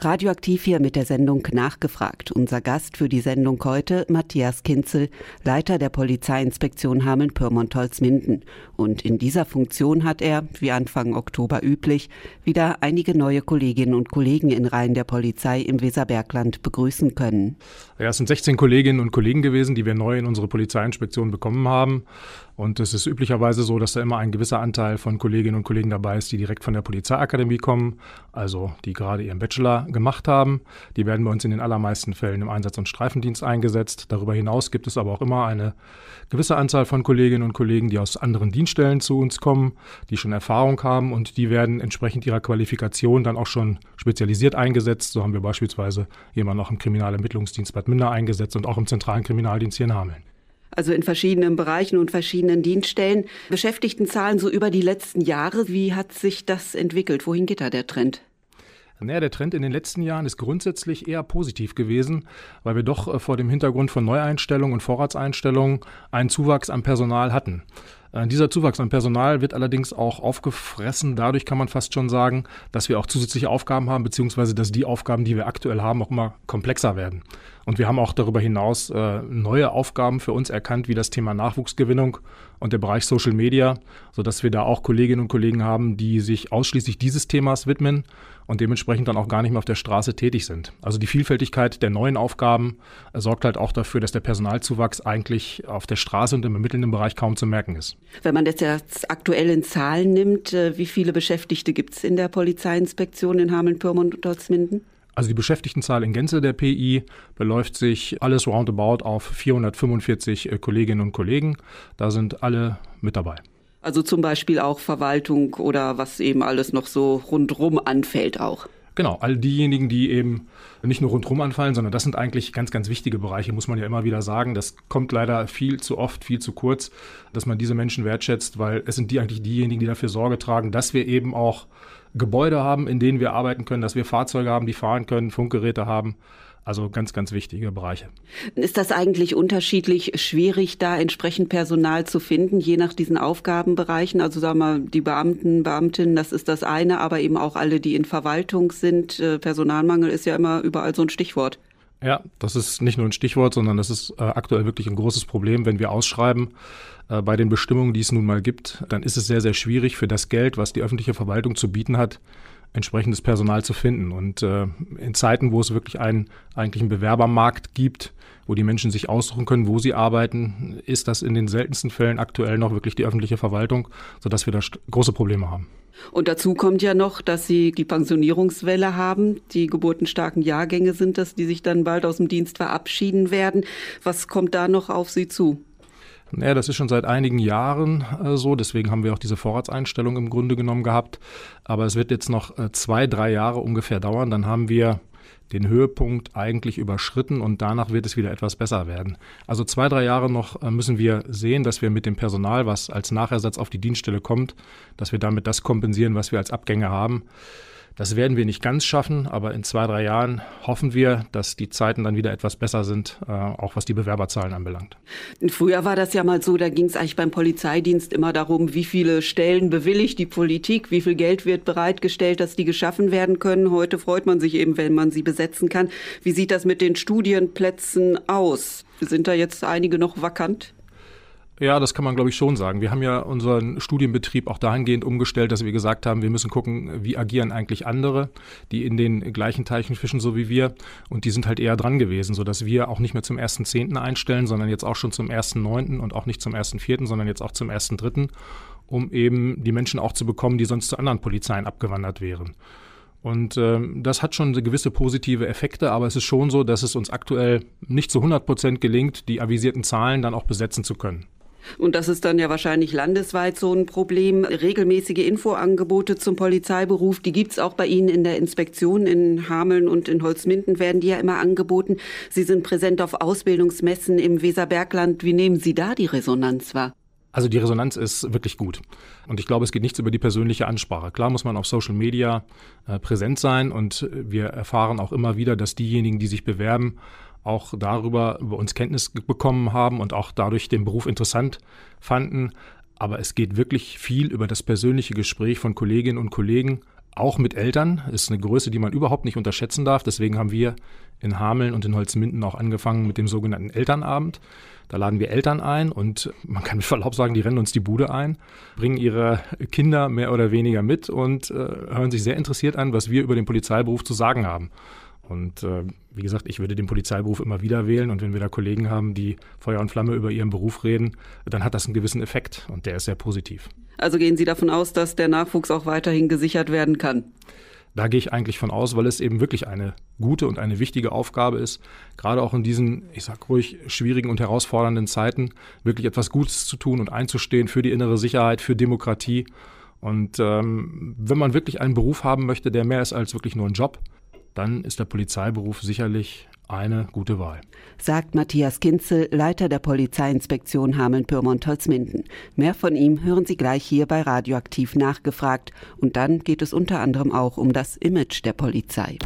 Radioaktiv hier mit der Sendung Nachgefragt. Unser Gast für die Sendung heute Matthias Kinzel, Leiter der Polizeiinspektion Hameln-Pyrmont-Holzminden. Und in dieser Funktion hat er, wie Anfang Oktober üblich, wieder einige neue Kolleginnen und Kollegen in Reihen der Polizei im Weserbergland begrüßen können. Ja, es sind 16 Kolleginnen und Kollegen gewesen, die wir neu in unsere Polizeiinspektion bekommen haben. Und es ist üblicherweise so, dass da immer ein gewisser Anteil von Kolleginnen und Kollegen dabei ist, die direkt von der Polizeiakademie kommen, also die gerade ihren Bachelor gemacht haben. Die werden bei uns in den allermeisten Fällen im Einsatz- und Streifendienst eingesetzt. Darüber hinaus gibt es aber auch immer eine gewisse Anzahl von Kolleginnen und Kollegen, die aus anderen Dienststellen zu uns kommen, die schon Erfahrung haben und die werden entsprechend ihrer Qualifikation dann auch schon spezialisiert eingesetzt. So haben wir beispielsweise jemanden auch im Kriminalermittlungsdienst Bad Münder eingesetzt und auch im zentralen Kriminaldienst hier in Hameln also in verschiedenen Bereichen und verschiedenen Dienststellen. Beschäftigtenzahlen so über die letzten Jahre. Wie hat sich das entwickelt? Wohin geht da der Trend? Naja, der Trend in den letzten Jahren ist grundsätzlich eher positiv gewesen, weil wir doch äh, vor dem Hintergrund von Neueinstellungen und Vorratseinstellungen einen Zuwachs an Personal hatten. Äh, dieser Zuwachs an Personal wird allerdings auch aufgefressen. Dadurch kann man fast schon sagen, dass wir auch zusätzliche Aufgaben haben, beziehungsweise dass die Aufgaben, die wir aktuell haben, auch immer komplexer werden. Und wir haben auch darüber hinaus äh, neue Aufgaben für uns erkannt, wie das Thema Nachwuchsgewinnung und der Bereich Social Media, sodass wir da auch Kolleginnen und Kollegen haben, die sich ausschließlich dieses Themas widmen und dementsprechend dann auch gar nicht mehr auf der Straße tätig sind. Also die Vielfältigkeit der neuen Aufgaben äh, sorgt halt auch dafür, dass der Personalzuwachs eigentlich auf der Straße und im ermittelnden Bereich kaum zu merken ist. Wenn man das jetzt aktuell in Zahlen nimmt, äh, wie viele Beschäftigte gibt es in der Polizeiinspektion in Hameln-Pyrmont und Dortmünden? Also die Beschäftigtenzahl in Gänze der PI beläuft sich alles roundabout auf 445 äh, Kolleginnen und Kollegen. Da sind alle mit dabei. Also zum Beispiel auch Verwaltung oder was eben alles noch so rundrum anfällt auch. Genau, all diejenigen, die eben nicht nur rundherum anfallen, sondern das sind eigentlich ganz, ganz wichtige Bereiche, muss man ja immer wieder sagen. Das kommt leider viel zu oft, viel zu kurz, dass man diese Menschen wertschätzt, weil es sind die eigentlich diejenigen, die dafür Sorge tragen, dass wir eben auch Gebäude haben, in denen wir arbeiten können, dass wir Fahrzeuge haben, die fahren können, Funkgeräte haben. Also ganz, ganz wichtige Bereiche. Ist das eigentlich unterschiedlich schwierig, da entsprechend Personal zu finden, je nach diesen Aufgabenbereichen? Also sagen wir, die Beamten, Beamtinnen, das ist das eine, aber eben auch alle, die in Verwaltung sind. Äh, Personalmangel ist ja immer überall so ein Stichwort. Ja, das ist nicht nur ein Stichwort, sondern das ist äh, aktuell wirklich ein großes Problem, wenn wir ausschreiben äh, bei den Bestimmungen, die es nun mal gibt, dann ist es sehr, sehr schwierig für das Geld, was die öffentliche Verwaltung zu bieten hat, entsprechendes Personal zu finden. Und äh, in Zeiten, wo es wirklich einen eigentlichen Bewerbermarkt gibt, wo die Menschen sich aussuchen können, wo sie arbeiten, ist das in den seltensten Fällen aktuell noch wirklich die öffentliche Verwaltung, sodass wir da große Probleme haben. Und dazu kommt ja noch, dass Sie die Pensionierungswelle haben. Die geburtenstarken Jahrgänge sind das, die sich dann bald aus dem Dienst verabschieden werden. Was kommt da noch auf Sie zu? Naja, das ist schon seit einigen Jahren äh, so. Deswegen haben wir auch diese Vorratseinstellung im Grunde genommen gehabt. Aber es wird jetzt noch äh, zwei, drei Jahre ungefähr dauern. Dann haben wir den Höhepunkt eigentlich überschritten und danach wird es wieder etwas besser werden. Also zwei, drei Jahre noch äh, müssen wir sehen, dass wir mit dem Personal, was als Nachersatz auf die Dienststelle kommt, dass wir damit das kompensieren, was wir als Abgänge haben. Das werden wir nicht ganz schaffen, aber in zwei, drei Jahren hoffen wir, dass die Zeiten dann wieder etwas besser sind, äh, auch was die Bewerberzahlen anbelangt. Früher war das ja mal so, da ging es eigentlich beim Polizeidienst immer darum, wie viele Stellen bewilligt die Politik, wie viel Geld wird bereitgestellt, dass die geschaffen werden können. Heute freut man sich eben, wenn man sie besetzen kann. Wie sieht das mit den Studienplätzen aus? Sind da jetzt einige noch vakant? Ja, das kann man, glaube ich, schon sagen. Wir haben ja unseren Studienbetrieb auch dahingehend umgestellt, dass wir gesagt haben, wir müssen gucken, wie agieren eigentlich andere, die in den gleichen Teichen fischen, so wie wir. Und die sind halt eher dran gewesen, sodass wir auch nicht mehr zum 1.10. einstellen, sondern jetzt auch schon zum 1.9. und auch nicht zum 1.4., sondern jetzt auch zum 1.3., um eben die Menschen auch zu bekommen, die sonst zu anderen Polizeien abgewandert wären. Und äh, das hat schon gewisse positive Effekte, aber es ist schon so, dass es uns aktuell nicht zu 100 Prozent gelingt, die avisierten Zahlen dann auch besetzen zu können. Und das ist dann ja wahrscheinlich landesweit so ein Problem. Regelmäßige Infoangebote zum Polizeiberuf, die gibt's auch bei Ihnen in der Inspektion in Hameln und in Holzminden werden die ja immer angeboten. Sie sind präsent auf Ausbildungsmessen im Weserbergland. Wie nehmen Sie da die Resonanz wahr? Also die Resonanz ist wirklich gut. Und ich glaube, es geht nichts über die persönliche Ansprache. Klar muss man auf Social Media äh, präsent sein und wir erfahren auch immer wieder, dass diejenigen, die sich bewerben, auch darüber über uns Kenntnis bekommen haben und auch dadurch den Beruf interessant fanden. Aber es geht wirklich viel über das persönliche Gespräch von Kolleginnen und Kollegen, auch mit Eltern. Ist eine Größe, die man überhaupt nicht unterschätzen darf. Deswegen haben wir in Hameln und in Holzminden auch angefangen mit dem sogenannten Elternabend. Da laden wir Eltern ein und man kann mit Verlaub sagen, die rennen uns die Bude ein, bringen ihre Kinder mehr oder weniger mit und äh, hören sich sehr interessiert an, was wir über den Polizeiberuf zu sagen haben. Und äh, wie gesagt, ich würde den Polizeiberuf immer wieder wählen. Und wenn wir da Kollegen haben, die Feuer und Flamme über ihren Beruf reden, dann hat das einen gewissen Effekt und der ist sehr positiv. Also gehen Sie davon aus, dass der Nachwuchs auch weiterhin gesichert werden kann? Da gehe ich eigentlich von aus, weil es eben wirklich eine gute und eine wichtige Aufgabe ist, gerade auch in diesen, ich sag ruhig, schwierigen und herausfordernden Zeiten wirklich etwas Gutes zu tun und einzustehen für die innere Sicherheit, für Demokratie. Und ähm, wenn man wirklich einen Beruf haben möchte, der mehr ist als wirklich nur ein Job, dann ist der Polizeiberuf sicherlich eine gute Wahl. Sagt Matthias Kinzel, Leiter der Polizeiinspektion Hameln-Pyrmont-Holzminden. Mehr von ihm hören Sie gleich hier bei Radioaktiv nachgefragt. Und dann geht es unter anderem auch um das Image der Polizei.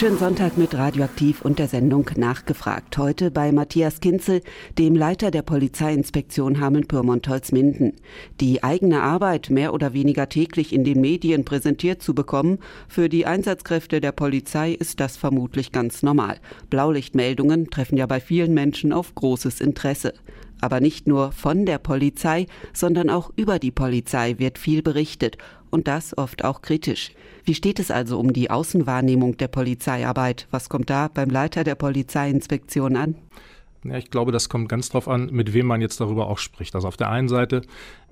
Schönen Sonntag mit Radioaktiv und der Sendung Nachgefragt. Heute bei Matthias Kinzel, dem Leiter der Polizeiinspektion Hameln-Pyrmont-Holzminden. Die eigene Arbeit mehr oder weniger täglich in den Medien präsentiert zu bekommen, für die Einsatzkräfte der Polizei ist das vermutlich ganz normal. Blaulichtmeldungen treffen ja bei vielen Menschen auf großes Interesse. Aber nicht nur von der Polizei, sondern auch über die Polizei wird viel berichtet und das oft auch kritisch. Wie steht es also um die Außenwahrnehmung der Polizeiarbeit? Was kommt da beim Leiter der Polizeiinspektion an? Ja, ich glaube, das kommt ganz drauf an, mit wem man jetzt darüber auch spricht. Also auf der einen Seite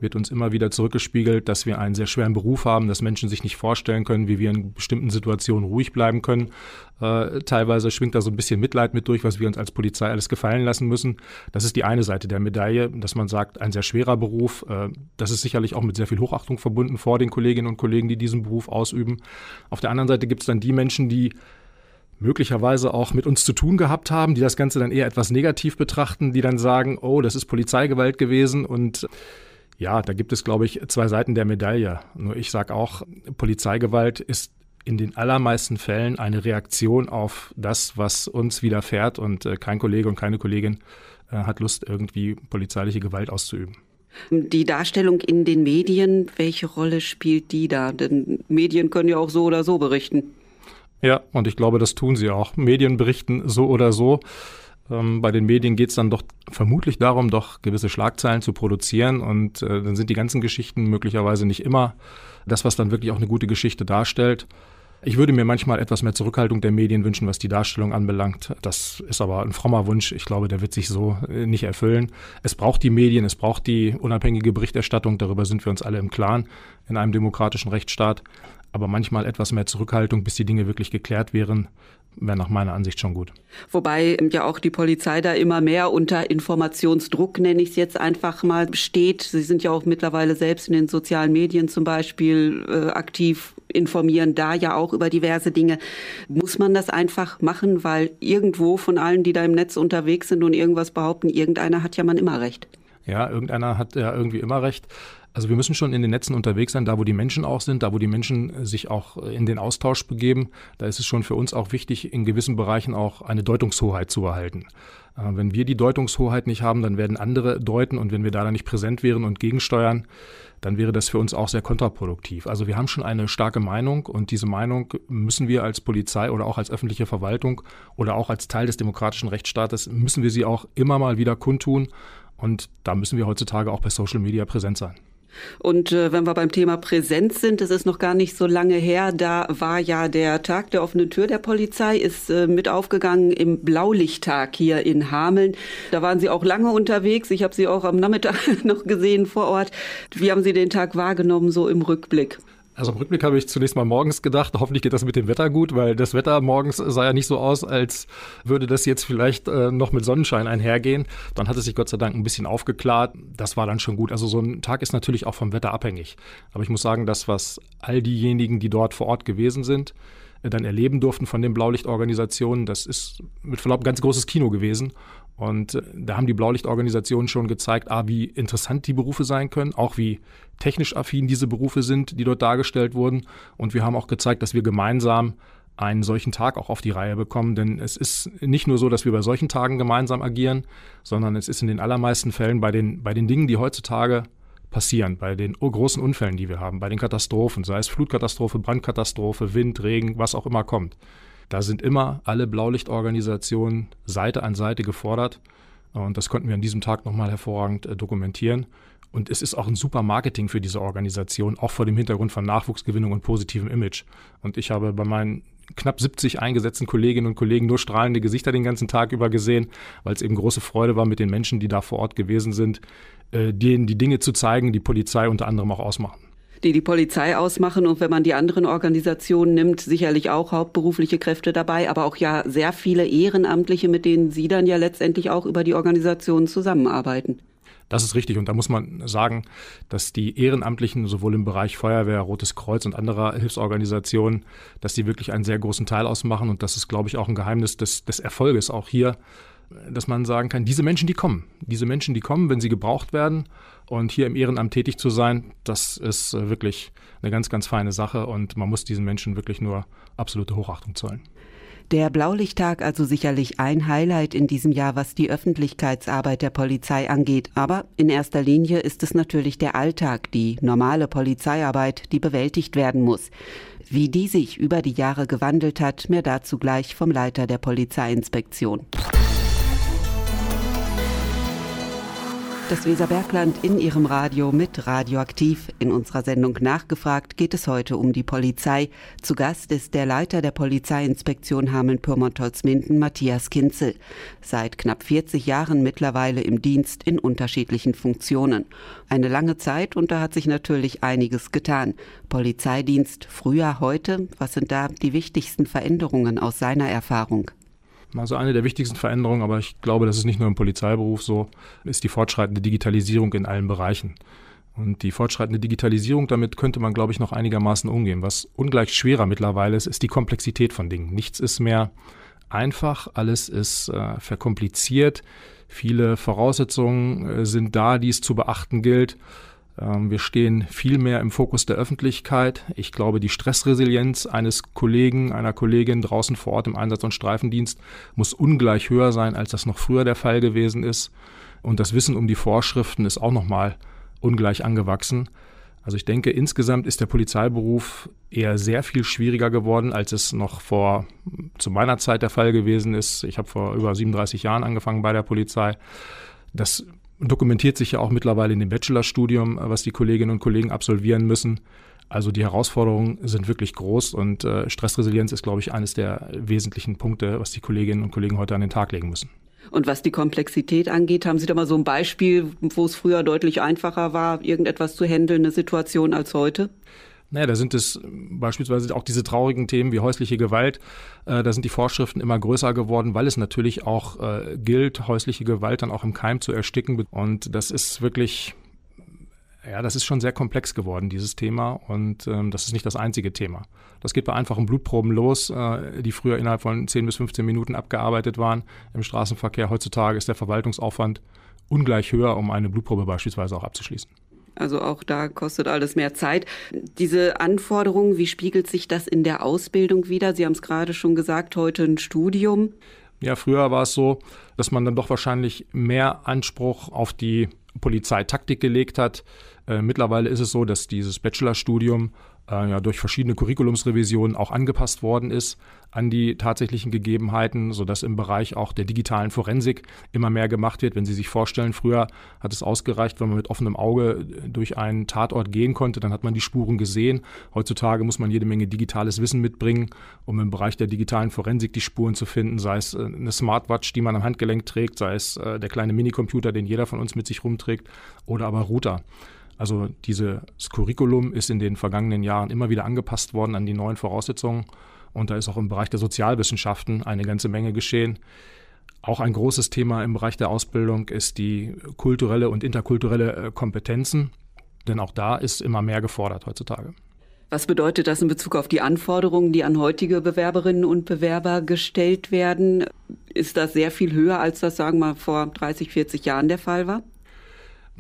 wird uns immer wieder zurückgespiegelt, dass wir einen sehr schweren Beruf haben, dass Menschen sich nicht vorstellen können, wie wir in bestimmten Situationen ruhig bleiben können. Äh, teilweise schwingt da so ein bisschen Mitleid mit durch, was wir uns als Polizei alles gefallen lassen müssen. Das ist die eine Seite der Medaille, dass man sagt, ein sehr schwerer Beruf. Äh, das ist sicherlich auch mit sehr viel Hochachtung verbunden vor den Kolleginnen und Kollegen, die diesen Beruf ausüben. Auf der anderen Seite gibt es dann die Menschen, die möglicherweise auch mit uns zu tun gehabt haben, die das Ganze dann eher etwas negativ betrachten, die dann sagen, oh, das ist Polizeigewalt gewesen und ja, da gibt es, glaube ich, zwei Seiten der Medaille. Nur ich sage auch, Polizeigewalt ist in den allermeisten Fällen eine Reaktion auf das, was uns widerfährt und äh, kein Kollege und keine Kollegin äh, hat Lust, irgendwie polizeiliche Gewalt auszuüben. Die Darstellung in den Medien, welche Rolle spielt die da? Denn Medien können ja auch so oder so berichten. Ja, und ich glaube, das tun sie auch. Medien berichten so oder so. Ähm, bei den Medien geht es dann doch vermutlich darum, doch gewisse Schlagzeilen zu produzieren. Und äh, dann sind die ganzen Geschichten möglicherweise nicht immer das, was dann wirklich auch eine gute Geschichte darstellt. Ich würde mir manchmal etwas mehr Zurückhaltung der Medien wünschen, was die Darstellung anbelangt. Das ist aber ein frommer Wunsch. Ich glaube, der wird sich so äh, nicht erfüllen. Es braucht die Medien, es braucht die unabhängige Berichterstattung. Darüber sind wir uns alle im Klaren in einem demokratischen Rechtsstaat aber manchmal etwas mehr Zurückhaltung, bis die Dinge wirklich geklärt wären, wäre nach meiner Ansicht schon gut. Wobei ja auch die Polizei da immer mehr unter Informationsdruck, nenne ich es jetzt einfach mal, steht. Sie sind ja auch mittlerweile selbst in den sozialen Medien zum Beispiel äh, aktiv, informieren da ja auch über diverse Dinge. Muss man das einfach machen, weil irgendwo von allen, die da im Netz unterwegs sind und irgendwas behaupten, irgendeiner hat ja man immer recht. Ja, irgendeiner hat ja irgendwie immer recht. Also wir müssen schon in den Netzen unterwegs sein, da wo die Menschen auch sind, da wo die Menschen sich auch in den Austausch begeben. Da ist es schon für uns auch wichtig, in gewissen Bereichen auch eine Deutungshoheit zu erhalten. Äh, wenn wir die Deutungshoheit nicht haben, dann werden andere deuten und wenn wir da dann nicht präsent wären und gegensteuern, dann wäre das für uns auch sehr kontraproduktiv. Also wir haben schon eine starke Meinung und diese Meinung müssen wir als Polizei oder auch als öffentliche Verwaltung oder auch als Teil des demokratischen Rechtsstaates, müssen wir sie auch immer mal wieder kundtun und da müssen wir heutzutage auch bei Social Media präsent sein. Und äh, wenn wir beim Thema Präsenz sind, es ist noch gar nicht so lange her, da war ja der Tag der offenen Tür der Polizei, ist äh, mit aufgegangen im Blaulichttag hier in Hameln. Da waren Sie auch lange unterwegs. Ich habe Sie auch am Nachmittag noch gesehen vor Ort. Wie haben Sie den Tag wahrgenommen, so im Rückblick? Also im Rückblick habe ich zunächst mal morgens gedacht, hoffentlich geht das mit dem Wetter gut, weil das Wetter morgens sah ja nicht so aus, als würde das jetzt vielleicht äh, noch mit Sonnenschein einhergehen. Dann hat es sich Gott sei Dank ein bisschen aufgeklärt. Das war dann schon gut. Also so ein Tag ist natürlich auch vom Wetter abhängig. Aber ich muss sagen, das, was all diejenigen, die dort vor Ort gewesen sind, äh, dann erleben durften von den Blaulichtorganisationen, das ist mit Verlaub ein ganz großes Kino gewesen. Und äh, da haben die Blaulichtorganisationen schon gezeigt, ah, wie interessant die Berufe sein können, auch wie technisch affin diese Berufe sind, die dort dargestellt wurden. Und wir haben auch gezeigt, dass wir gemeinsam einen solchen Tag auch auf die Reihe bekommen. Denn es ist nicht nur so, dass wir bei solchen Tagen gemeinsam agieren, sondern es ist in den allermeisten Fällen bei den, bei den Dingen, die heutzutage passieren, bei den großen Unfällen, die wir haben, bei den Katastrophen, sei es Flutkatastrophe, Brandkatastrophe, Wind, Regen, was auch immer kommt. Da sind immer alle Blaulichtorganisationen Seite an Seite gefordert. Und das konnten wir an diesem Tag nochmal hervorragend äh, dokumentieren. Und es ist auch ein super Marketing für diese Organisation, auch vor dem Hintergrund von Nachwuchsgewinnung und positivem Image. Und ich habe bei meinen knapp 70 eingesetzten Kolleginnen und Kollegen nur strahlende Gesichter den ganzen Tag über gesehen, weil es eben große Freude war mit den Menschen, die da vor Ort gewesen sind, äh, denen die Dinge zu zeigen, die Polizei unter anderem auch ausmachen die die Polizei ausmachen und wenn man die anderen Organisationen nimmt, sicherlich auch hauptberufliche Kräfte dabei, aber auch ja sehr viele Ehrenamtliche, mit denen Sie dann ja letztendlich auch über die Organisationen zusammenarbeiten. Das ist richtig. Und da muss man sagen, dass die Ehrenamtlichen sowohl im Bereich Feuerwehr, Rotes Kreuz und anderer Hilfsorganisationen, dass die wirklich einen sehr großen Teil ausmachen. Und das ist, glaube ich, auch ein Geheimnis des, des Erfolges auch hier, dass man sagen kann, diese Menschen, die kommen. Diese Menschen, die kommen, wenn sie gebraucht werden. Und hier im Ehrenamt tätig zu sein, das ist äh, wirklich eine ganz, ganz feine Sache. Und man muss diesen Menschen wirklich nur absolute Hochachtung zollen. Der Blaulichttag also sicherlich ein Highlight in diesem Jahr, was die Öffentlichkeitsarbeit der Polizei angeht. Aber in erster Linie ist es natürlich der Alltag, die normale Polizeiarbeit, die bewältigt werden muss. Wie die sich über die Jahre gewandelt hat, mehr dazu gleich vom Leiter der Polizeiinspektion. Das Weserbergland in ihrem Radio mit Radioaktiv. In unserer Sendung Nachgefragt geht es heute um die Polizei. Zu Gast ist der Leiter der Polizeiinspektion Hameln-Pyrmont-Holzminden, Matthias Kinzel. Seit knapp 40 Jahren mittlerweile im Dienst in unterschiedlichen Funktionen. Eine lange Zeit und da hat sich natürlich einiges getan. Polizeidienst früher, heute. Was sind da die wichtigsten Veränderungen aus seiner Erfahrung? Also eine der wichtigsten Veränderungen, aber ich glaube, das ist nicht nur im Polizeiberuf so, ist die fortschreitende Digitalisierung in allen Bereichen. Und die fortschreitende Digitalisierung, damit könnte man, glaube ich, noch einigermaßen umgehen. Was ungleich schwerer mittlerweile ist, ist die Komplexität von Dingen. Nichts ist mehr einfach, alles ist äh, verkompliziert. Viele Voraussetzungen äh, sind da, die es zu beachten gilt. Ähm, wir stehen viel mehr im Fokus der Öffentlichkeit. Ich glaube, die Stressresilienz eines Kollegen, einer Kollegin draußen vor Ort im Einsatz- und Streifendienst muss ungleich höher sein, als das noch früher der Fall gewesen ist. Und das Wissen um die Vorschriften ist auch nochmal ungleich angewachsen. Also ich denke, insgesamt ist der Polizeiberuf eher sehr viel schwieriger geworden, als es noch vor zu meiner Zeit der Fall gewesen ist. Ich habe vor über 37 Jahren angefangen bei der Polizei. Das dokumentiert sich ja auch mittlerweile in dem Bachelorstudium, was die Kolleginnen und Kollegen absolvieren müssen. Also die Herausforderungen sind wirklich groß und äh, Stressresilienz ist, glaube ich, eines der wesentlichen Punkte, was die Kolleginnen und Kollegen heute an den Tag legen müssen. Und was die Komplexität angeht, haben Sie da mal so ein Beispiel, wo es früher deutlich einfacher war, irgendetwas zu handeln, eine Situation als heute? Naja, da sind es beispielsweise auch diese traurigen Themen wie häusliche Gewalt. Äh, da sind die Vorschriften immer größer geworden, weil es natürlich auch äh, gilt, häusliche Gewalt dann auch im Keim zu ersticken. Und das ist wirklich, ja, das ist schon sehr komplex geworden, dieses Thema. Und ähm, das ist nicht das einzige Thema. Das geht bei einfachen Blutproben los, äh, die früher innerhalb von 10 bis 15 Minuten abgearbeitet waren im Straßenverkehr. Heutzutage ist der Verwaltungsaufwand ungleich höher, um eine Blutprobe beispielsweise auch abzuschließen. Also auch da kostet alles mehr Zeit. Diese Anforderungen, wie spiegelt sich das in der Ausbildung wieder? Sie haben es gerade schon gesagt, heute ein Studium. Ja, früher war es so, dass man dann doch wahrscheinlich mehr Anspruch auf die Polizeitaktik gelegt hat. Äh, mittlerweile ist es so, dass dieses Bachelorstudium äh, ja durch verschiedene Curriculumsrevisionen auch angepasst worden ist an die tatsächlichen Gegebenheiten, sodass im Bereich auch der digitalen Forensik immer mehr gemacht wird. Wenn Sie sich vorstellen, früher hat es ausgereicht, wenn man mit offenem Auge durch einen Tatort gehen konnte, dann hat man die Spuren gesehen. Heutzutage muss man jede Menge digitales Wissen mitbringen, um im Bereich der digitalen Forensik die Spuren zu finden, sei es äh, eine Smartwatch, die man am Handgelenk trägt, sei es äh, der kleine Minicomputer, den jeder von uns mit sich rumträgt, oder aber Router. Also dieses Curriculum ist in den vergangenen Jahren immer wieder angepasst worden an die neuen Voraussetzungen. Und da ist auch im Bereich der Sozialwissenschaften eine ganze Menge geschehen. Auch ein großes Thema im Bereich der Ausbildung ist die kulturelle und interkulturelle äh, Kompetenzen. Denn auch da ist immer mehr gefordert heutzutage. Was bedeutet das in Bezug auf die Anforderungen, die an heutige Bewerberinnen und Bewerber gestellt werden? Ist das sehr viel höher, als das, sagen wir mal, vor 30, 40 Jahren der Fall war?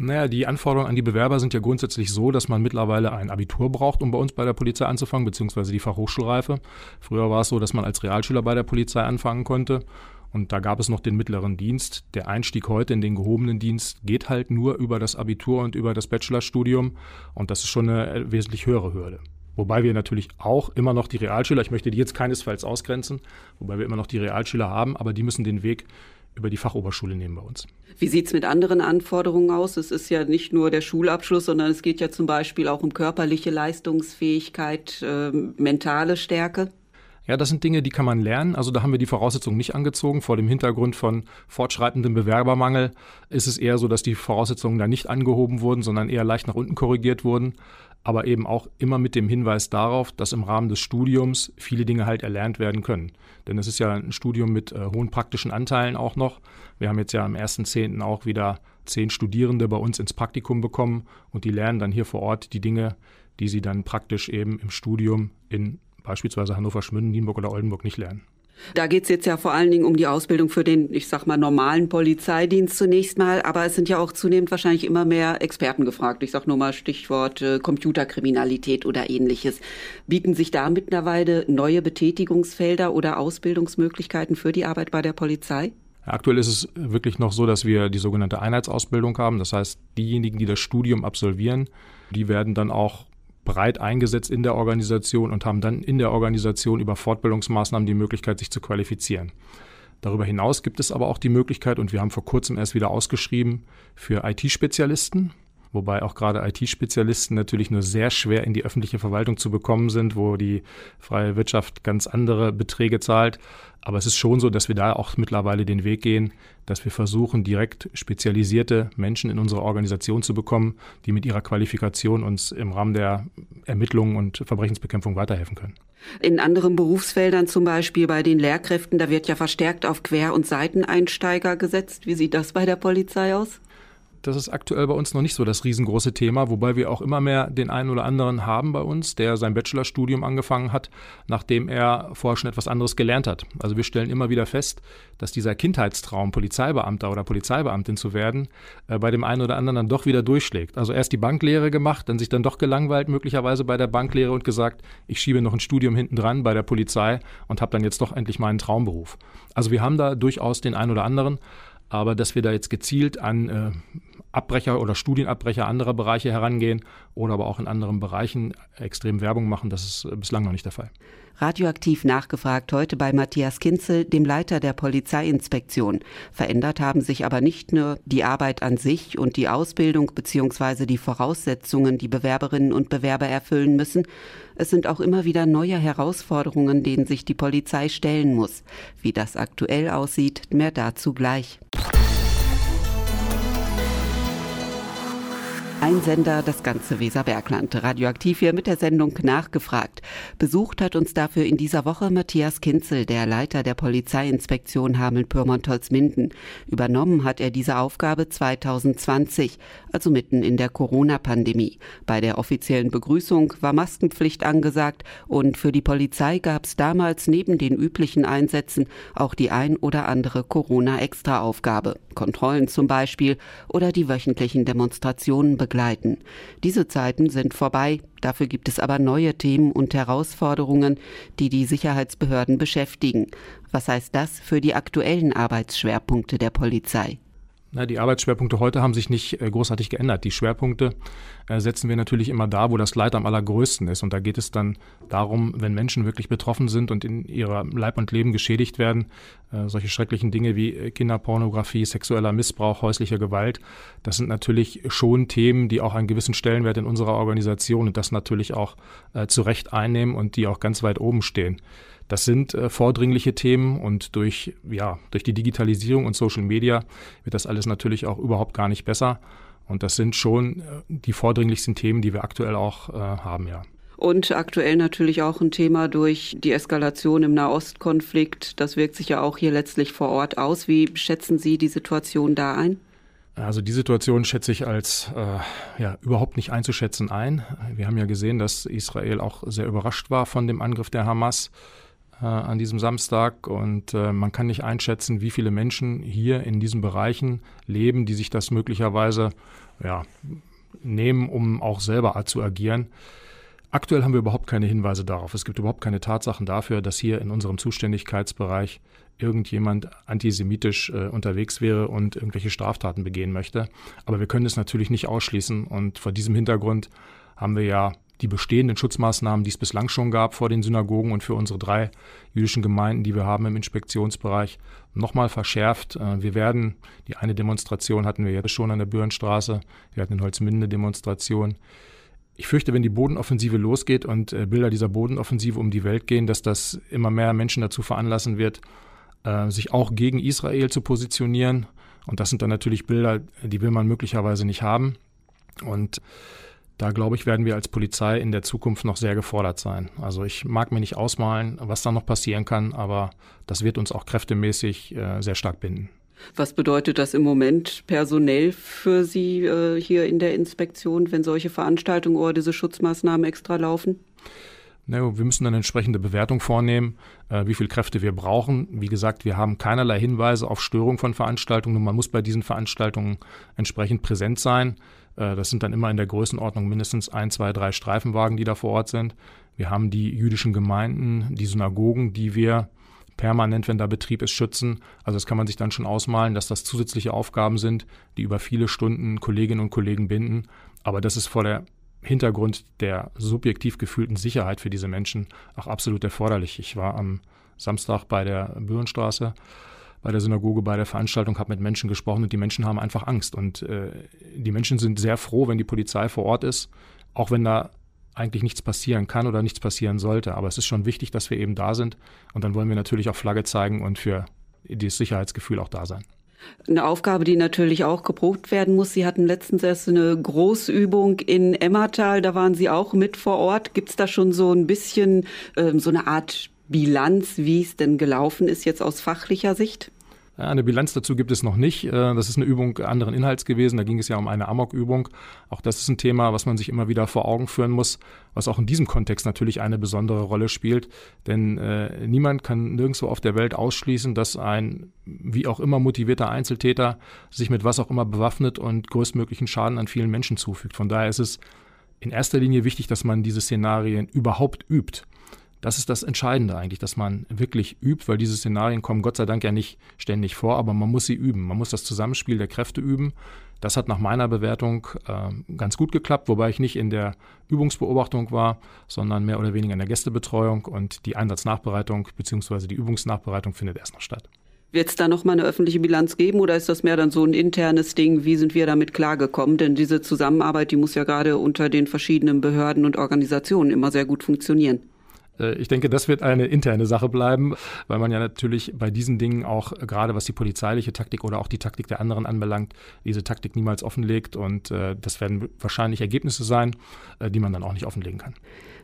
Naja, die Anforderungen an die Bewerber sind ja grundsätzlich so, dass man mittlerweile ein Abitur braucht, um bei uns bei der Polizei anzufangen, beziehungsweise die Fachhochschulreife. Früher war es so, dass man als Realschüler bei der Polizei anfangen konnte. Und da gab es noch den mittleren Dienst. Der Einstieg heute in den gehobenen Dienst geht halt nur über das Abitur und über das Bachelorstudium. Und das ist schon eine äh, wesentlich höhere Hürde. Wobei wir natürlich auch immer noch die Realschüler, ich möchte die jetzt keinesfalls ausgrenzen, wobei wir immer noch die Realschüler haben, aber die müssen den Weg über die Fachoberschule nehmen bei uns. Wie sieht es mit anderen Anforderungen aus? Es ist ja nicht nur der Schulabschluss, sondern es geht ja zum Beispiel auch um körperliche Leistungsfähigkeit, äh, mentale Stärke. Ja, das sind Dinge, die kann man lernen. Also da haben wir die Voraussetzungen nicht angezogen. Vor dem Hintergrund von fortschreitendem Bewerbermangel ist es eher so, dass die Voraussetzungen da nicht angehoben wurden, sondern eher leicht nach unten korrigiert wurden. Aber eben auch immer mit dem Hinweis darauf, dass im Rahmen des Studiums viele Dinge halt erlernt werden können. Denn es ist ja ein Studium mit äh, hohen praktischen Anteilen auch noch. Wir haben jetzt ja am 1.10. auch wieder zehn Studierende bei uns ins Praktikum bekommen und die lernen dann hier vor Ort die Dinge, die sie dann praktisch eben im Studium in beispielsweise Hannover, Schmünden, Nienburg oder Oldenburg nicht lernen. Da geht es jetzt ja vor allen Dingen um die Ausbildung für den, ich sag mal, normalen Polizeidienst zunächst mal, aber es sind ja auch zunehmend wahrscheinlich immer mehr Experten gefragt. Ich sag nur mal Stichwort äh, Computerkriminalität oder ähnliches. Bieten sich da mittlerweile neue Betätigungsfelder oder Ausbildungsmöglichkeiten für die Arbeit bei der Polizei? Aktuell ist es wirklich noch so, dass wir die sogenannte Einheitsausbildung haben. Das heißt, diejenigen, die das Studium absolvieren, die werden dann auch breit eingesetzt in der Organisation und haben dann in der Organisation über Fortbildungsmaßnahmen die Möglichkeit, sich zu qualifizieren. Darüber hinaus gibt es aber auch die Möglichkeit, und wir haben vor kurzem erst wieder ausgeschrieben, für IT-Spezialisten, wobei auch gerade IT-Spezialisten natürlich nur sehr schwer in die öffentliche Verwaltung zu bekommen sind, wo die freie Wirtschaft ganz andere Beträge zahlt. Aber es ist schon so, dass wir da auch mittlerweile den Weg gehen, dass wir versuchen, direkt spezialisierte Menschen in unsere Organisation zu bekommen, die mit ihrer Qualifikation uns im Rahmen der Ermittlungen und Verbrechensbekämpfung weiterhelfen können. In anderen Berufsfeldern, zum Beispiel bei den Lehrkräften, da wird ja verstärkt auf Quer- und Seiteneinsteiger gesetzt. Wie sieht das bei der Polizei aus? Das ist aktuell bei uns noch nicht so das riesengroße Thema, wobei wir auch immer mehr den einen oder anderen haben bei uns, der sein Bachelorstudium angefangen hat, nachdem er vorher schon etwas anderes gelernt hat. Also wir stellen immer wieder fest, dass dieser Kindheitstraum, Polizeibeamter oder Polizeibeamtin zu werden, äh, bei dem einen oder anderen dann doch wieder durchschlägt. Also erst die Banklehre gemacht, dann sich dann doch gelangweilt möglicherweise bei der Banklehre und gesagt, ich schiebe noch ein Studium hinten dran bei der Polizei und habe dann jetzt doch endlich meinen Traumberuf. Also wir haben da durchaus den einen oder anderen. Aber dass wir da jetzt gezielt an äh, Abbrecher oder Studienabbrecher anderer Bereiche herangehen oder aber auch in anderen Bereichen extrem Werbung machen, das ist bislang noch nicht der Fall. Radioaktiv nachgefragt heute bei Matthias Kinzel, dem Leiter der Polizeiinspektion. Verändert haben sich aber nicht nur die Arbeit an sich und die Ausbildung bzw. die Voraussetzungen, die Bewerberinnen und Bewerber erfüllen müssen. Es sind auch immer wieder neue Herausforderungen, denen sich die Polizei stellen muss. Wie das aktuell aussieht, mehr dazu gleich. Ein Sender, das ganze Weserbergland. Radioaktiv hier mit der Sendung nachgefragt. Besucht hat uns dafür in dieser Woche Matthias Kinzel, der Leiter der Polizeiinspektion Hameln-Pyrmont-Holzminden. Übernommen hat er diese Aufgabe 2020, also mitten in der Corona-Pandemie. Bei der offiziellen Begrüßung war Maskenpflicht angesagt und für die Polizei gab es damals neben den üblichen Einsätzen auch die ein oder andere Corona-Extra-Aufgabe. Kontrollen zum Beispiel oder die wöchentlichen Demonstrationen begleiten. Diese Zeiten sind vorbei, dafür gibt es aber neue Themen und Herausforderungen, die die Sicherheitsbehörden beschäftigen. Was heißt das für die aktuellen Arbeitsschwerpunkte der Polizei? Na, die Arbeitsschwerpunkte heute haben sich nicht äh, großartig geändert. Die Schwerpunkte äh, setzen wir natürlich immer da, wo das Leid am allergrößten ist. Und da geht es dann darum, wenn Menschen wirklich betroffen sind und in ihrer Leib und Leben geschädigt werden, äh, solche schrecklichen Dinge wie Kinderpornografie, sexueller Missbrauch, häusliche Gewalt, das sind natürlich schon Themen, die auch einen gewissen Stellenwert in unserer Organisation und das natürlich auch zu Recht einnehmen und die auch ganz weit oben stehen. Das sind äh, vordringliche Themen und durch, ja, durch die Digitalisierung und Social Media wird das alles natürlich auch überhaupt gar nicht besser. Und das sind schon äh, die vordringlichsten Themen, die wir aktuell auch äh, haben, ja. Und aktuell natürlich auch ein Thema durch die Eskalation im Nahostkonflikt. Das wirkt sich ja auch hier letztlich vor Ort aus. Wie schätzen Sie die Situation da ein? Also die Situation schätze ich als äh, ja, überhaupt nicht einzuschätzen ein. Wir haben ja gesehen, dass Israel auch sehr überrascht war von dem Angriff der Hamas äh, an diesem Samstag und äh, man kann nicht einschätzen, wie viele Menschen hier in diesen Bereichen leben, die sich das möglicherweise ja, nehmen, um auch selber zu agieren. Aktuell haben wir überhaupt keine Hinweise darauf. Es gibt überhaupt keine Tatsachen dafür, dass hier in unserem Zuständigkeitsbereich irgendjemand antisemitisch äh, unterwegs wäre und irgendwelche Straftaten begehen möchte. Aber wir können es natürlich nicht ausschließen. Und vor diesem Hintergrund haben wir ja die bestehenden Schutzmaßnahmen, die es bislang schon gab vor den Synagogen und für unsere drei jüdischen Gemeinden, die wir haben im Inspektionsbereich, nochmal verschärft. Äh, wir werden, die eine Demonstration hatten wir jetzt schon an der Bürnstraße, wir hatten in Holzminde Demonstration. Ich fürchte, wenn die Bodenoffensive losgeht und äh, Bilder dieser Bodenoffensive um die Welt gehen, dass das immer mehr Menschen dazu veranlassen wird, äh, sich auch gegen Israel zu positionieren. Und das sind dann natürlich Bilder, die will man möglicherweise nicht haben. Und da glaube ich, werden wir als Polizei in der Zukunft noch sehr gefordert sein. Also ich mag mir nicht ausmalen, was da noch passieren kann, aber das wird uns auch kräftemäßig äh, sehr stark binden. Was bedeutet das im Moment personell für Sie äh, hier in der Inspektion, wenn solche Veranstaltungen oder diese Schutzmaßnahmen extra laufen? wir müssen eine entsprechende Bewertung vornehmen, äh, wie viel Kräfte wir brauchen. Wie gesagt, wir haben keinerlei Hinweise auf Störung von Veranstaltungen man muss bei diesen Veranstaltungen entsprechend präsent sein. Äh, das sind dann immer in der Größenordnung mindestens ein, zwei, drei Streifenwagen, die da vor Ort sind. Wir haben die jüdischen Gemeinden, die Synagogen, die wir permanent, wenn da Betrieb ist, schützen. Also das kann man sich dann schon ausmalen, dass das zusätzliche Aufgaben sind, die über viele Stunden Kolleginnen und Kollegen binden. Aber das ist vor der Hintergrund der subjektiv gefühlten Sicherheit für diese Menschen auch absolut erforderlich. Ich war am Samstag bei der Böhrenstraße bei der Synagoge, bei der Veranstaltung, habe mit Menschen gesprochen und die Menschen haben einfach Angst. Und äh, die Menschen sind sehr froh, wenn die Polizei vor Ort ist, auch wenn da eigentlich nichts passieren kann oder nichts passieren sollte. Aber es ist schon wichtig, dass wir eben da sind. Und dann wollen wir natürlich auch Flagge zeigen und für das Sicherheitsgefühl auch da sein. Eine Aufgabe, die natürlich auch geprobt werden muss. Sie hatten letztens erst eine Großübung in Emmertal, da waren Sie auch mit vor Ort. Gibt es da schon so ein bisschen äh, so eine Art Bilanz, wie es denn gelaufen ist jetzt aus fachlicher Sicht? Eine Bilanz dazu gibt es noch nicht. Äh, das ist eine Übung anderen Inhalts gewesen. Da ging es ja um eine Amok-Übung. Auch das ist ein Thema, was man sich immer wieder vor Augen führen muss, was auch in diesem Kontext natürlich eine besondere Rolle spielt. Denn äh, niemand kann nirgendwo auf der Welt ausschließen, dass ein wie auch immer motivierter Einzeltäter sich mit was auch immer bewaffnet und größtmöglichen Schaden an vielen Menschen zufügt. Von daher ist es in erster Linie wichtig, dass man diese Szenarien überhaupt übt. Das ist das Entscheidende eigentlich, dass man wirklich übt, weil diese Szenarien kommen Gott sei Dank ja nicht ständig vor, aber man muss sie üben. Man muss das Zusammenspiel der Kräfte üben. Das hat nach meiner Bewertung äh, ganz gut geklappt, wobei ich nicht in der Übungsbeobachtung war, sondern mehr oder weniger in der Gästebetreuung und die Einsatznachbereitung bzw. die Übungsnachbereitung findet erst noch statt. Wird es da noch mal eine öffentliche Bilanz geben oder ist das mehr dann so ein internes Ding? Wie sind wir damit klargekommen? Denn diese Zusammenarbeit, die muss ja gerade unter den verschiedenen Behörden und Organisationen immer sehr gut funktionieren. Äh, ich denke, das wird eine interne Sache bleiben, weil man ja natürlich bei diesen Dingen auch, gerade was die polizeiliche Taktik oder auch die Taktik der anderen anbelangt, diese Taktik niemals offenlegt. Und äh, das werden wahrscheinlich Ergebnisse sein, äh, die man dann auch nicht offenlegen kann.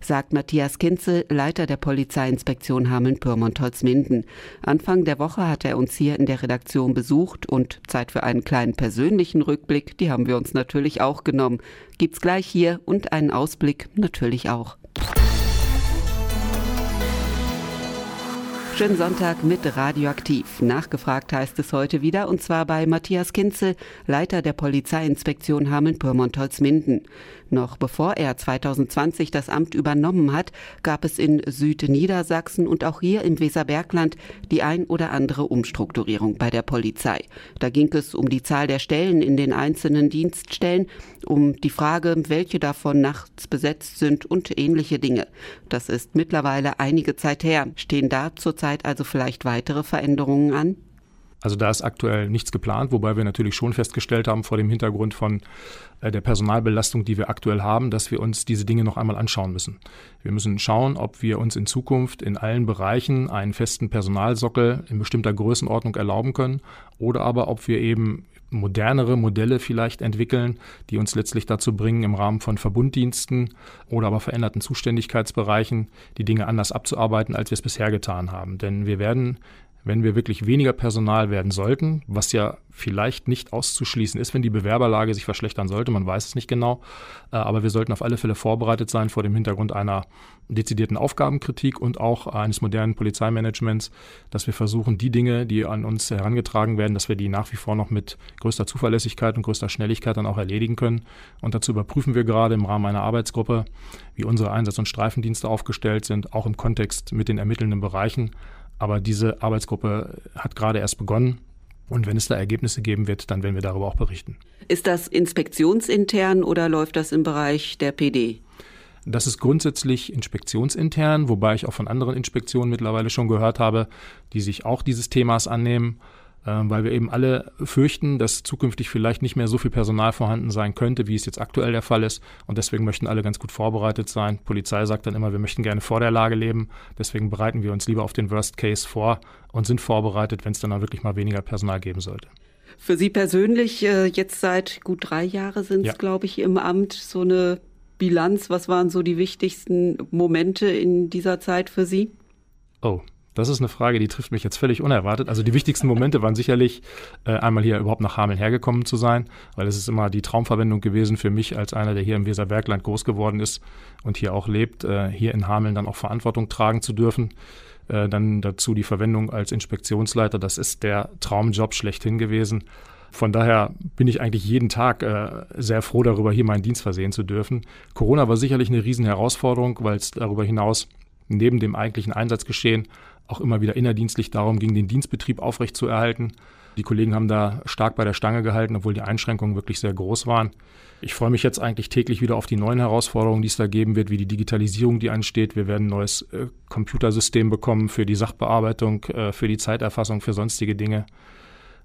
Sagt Matthias Kinzel, Leiter der Polizeiinspektion Hameln-Pyrmont-Holzminden. Anfang der Woche hat er uns hier in der Redaktion besucht und Zeit für einen kleinen persönlichen Rückblick, die haben wir uns natürlich auch genommen. Gibt's gleich hier und einen Ausblick natürlich auch. Schönen Sonntag mit Radioaktiv. Nachgefragt heißt es heute wieder und zwar bei Matthias Kinzel, Leiter der Polizeiinspektion Hameln-Pyrmont-Holzminden. Noch bevor er 2020 das Amt übernommen hat, gab es in Südniedersachsen und auch hier im Weserbergland die ein oder andere Umstrukturierung bei der Polizei. Da ging es um die Zahl der Stellen in den einzelnen Dienststellen, um die Frage, welche davon nachts besetzt sind und ähnliche Dinge. Das ist mittlerweile einige Zeit her. Stehen da zurzeit also vielleicht weitere Veränderungen an? Also da ist aktuell nichts geplant, wobei wir natürlich schon festgestellt haben vor dem Hintergrund von äh, der Personalbelastung, die wir aktuell haben, dass wir uns diese Dinge noch einmal anschauen müssen. Wir müssen schauen, ob wir uns in Zukunft in allen Bereichen einen festen Personalsockel in bestimmter Größenordnung erlauben können oder aber ob wir eben modernere Modelle vielleicht entwickeln, die uns letztlich dazu bringen, im Rahmen von Verbunddiensten oder aber veränderten Zuständigkeitsbereichen die Dinge anders abzuarbeiten, als wir es bisher getan haben. Denn wir werden wenn wir wirklich weniger Personal werden sollten, was ja vielleicht nicht auszuschließen ist, wenn die Bewerberlage sich verschlechtern sollte, man weiß es nicht genau, äh, aber wir sollten auf alle Fälle vorbereitet sein vor dem Hintergrund einer dezidierten Aufgabenkritik und auch eines modernen Polizeimanagements, dass wir versuchen, die Dinge, die an uns herangetragen werden, dass wir die nach wie vor noch mit größter Zuverlässigkeit und größter Schnelligkeit dann auch erledigen können. Und dazu überprüfen wir gerade im Rahmen einer Arbeitsgruppe, wie unsere Einsatz- und Streifendienste aufgestellt sind, auch im Kontext mit den ermittelnden Bereichen aber diese Arbeitsgruppe hat gerade erst begonnen. Und wenn es da Ergebnisse geben wird, dann werden wir darüber auch berichten. Ist das inspektionsintern oder läuft das im Bereich der PD? Das ist grundsätzlich inspektionsintern, wobei ich auch von anderen Inspektionen mittlerweile schon gehört habe, die sich auch dieses Themas annehmen. Ähm, weil wir eben alle fürchten, dass zukünftig vielleicht nicht mehr so viel Personal vorhanden sein könnte, wie es jetzt aktuell der Fall ist. Und deswegen möchten alle ganz gut vorbereitet sein. Die Polizei sagt dann immer, wir möchten gerne vor der Lage leben. Deswegen bereiten wir uns lieber auf den Worst Case vor und sind vorbereitet, wenn es dann auch wirklich mal weniger Personal geben sollte. Für Sie persönlich, äh, jetzt seit gut drei Jahren sind es, ja. glaube ich, im Amt, so eine Bilanz. Was waren so die wichtigsten Momente in dieser Zeit für Sie? Oh, das ist eine Frage, die trifft mich jetzt völlig unerwartet. Also die wichtigsten Momente waren sicherlich äh, einmal hier überhaupt nach Hameln hergekommen zu sein, weil es ist immer die Traumverwendung gewesen für mich als einer, der hier im Weserbergland groß geworden ist und hier auch lebt, äh, hier in Hameln dann auch Verantwortung tragen zu dürfen. Äh, dann dazu die Verwendung als Inspektionsleiter, das ist der Traumjob schlechthin gewesen. Von daher bin ich eigentlich jeden Tag äh, sehr froh darüber, hier meinen Dienst versehen zu dürfen. Corona war sicherlich eine Riesenherausforderung, weil es darüber hinaus neben dem eigentlichen Einsatzgeschehen auch immer wieder innerdienstlich darum ging, den Dienstbetrieb aufrechtzuerhalten. Die Kollegen haben da stark bei der Stange gehalten, obwohl die Einschränkungen wirklich sehr groß waren. Ich freue mich jetzt eigentlich täglich wieder auf die neuen Herausforderungen, die es da geben wird, wie die Digitalisierung, die ansteht. Wir werden ein neues äh, Computersystem bekommen für die Sachbearbeitung, äh, für die Zeiterfassung, für sonstige Dinge.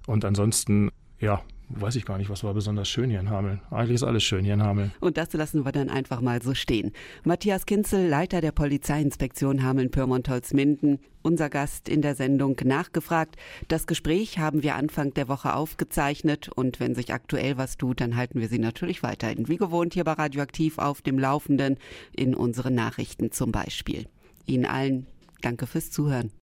Und ansonsten, ja, weiß ich gar nicht, was war besonders schön hier in Hameln. Eigentlich ist alles schön hier in Hameln. Und das lassen wir dann einfach mal so stehen. Matthias Kinzel, Leiter der Polizeiinspektion Hameln-Pyrmont-Holzminden, unser Gast in der Sendung nachgefragt. Das Gespräch haben wir Anfang der Woche aufgezeichnet und wenn sich aktuell was tut, dann halten wir Sie natürlich weiterhin wie gewohnt hier bei Radioaktiv auf dem Laufenden in unseren Nachrichten zum Beispiel. Ihnen allen danke fürs Zuhören.